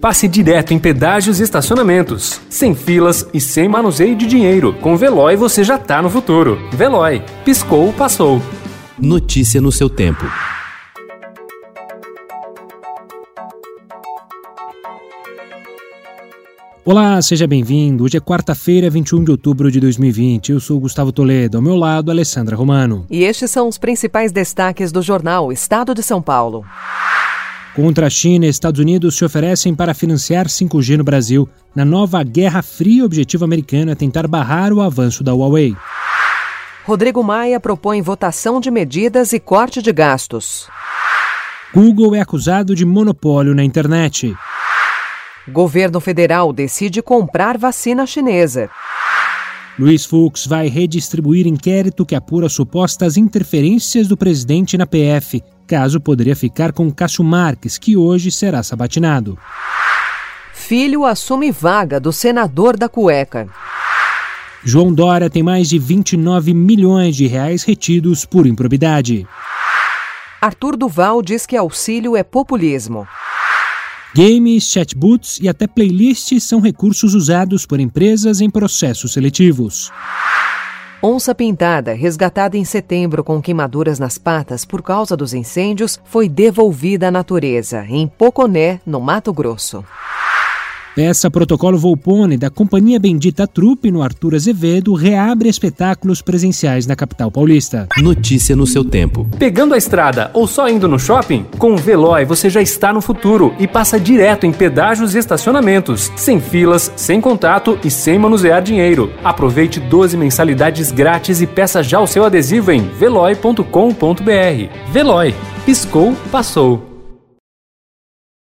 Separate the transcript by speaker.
Speaker 1: passe direto em pedágios e estacionamentos, sem filas e sem manuseio de dinheiro. Com Veloy você já tá no futuro. Veloy, piscou, passou.
Speaker 2: Notícia no seu tempo.
Speaker 3: Olá, seja bem-vindo. Hoje é quarta-feira, 21 de outubro de 2020. Eu sou Gustavo Toledo, ao meu lado, Alessandra Romano.
Speaker 4: E estes são os principais destaques do jornal Estado de São Paulo.
Speaker 3: Contra a China, Estados Unidos se oferecem para financiar 5G no Brasil. Na nova Guerra Fria, o objetivo americano é tentar barrar o avanço da Huawei.
Speaker 4: Rodrigo Maia propõe votação de medidas e corte de gastos.
Speaker 3: Google é acusado de monopólio na internet.
Speaker 4: Governo federal decide comprar vacina chinesa.
Speaker 3: Luiz Fux vai redistribuir inquérito que apura supostas interferências do presidente na PF. Caso poderia ficar com Cássio Marques, que hoje será sabatinado.
Speaker 4: Filho assume vaga do senador da cueca.
Speaker 3: João Dória tem mais de 29 milhões de reais retidos por improbidade.
Speaker 4: Arthur Duval diz que auxílio é populismo.
Speaker 3: Games, chatbots e até playlists são recursos usados por empresas em processos seletivos.
Speaker 4: Onça pintada, resgatada em setembro com queimaduras nas patas por causa dos incêndios, foi devolvida à natureza, em Poconé, no Mato Grosso.
Speaker 3: Peça Protocolo Volpone, da Companhia Bendita Trupe, no Arthur Azevedo, reabre espetáculos presenciais na capital paulista.
Speaker 2: Notícia no seu tempo.
Speaker 1: Pegando a estrada ou só indo no shopping? Com o Veloy você já está no futuro e passa direto em pedágios e estacionamentos, sem filas, sem contato e sem manusear dinheiro. Aproveite 12 mensalidades grátis e peça já o seu adesivo em veloy.com.br. Veloy. Piscou, passou.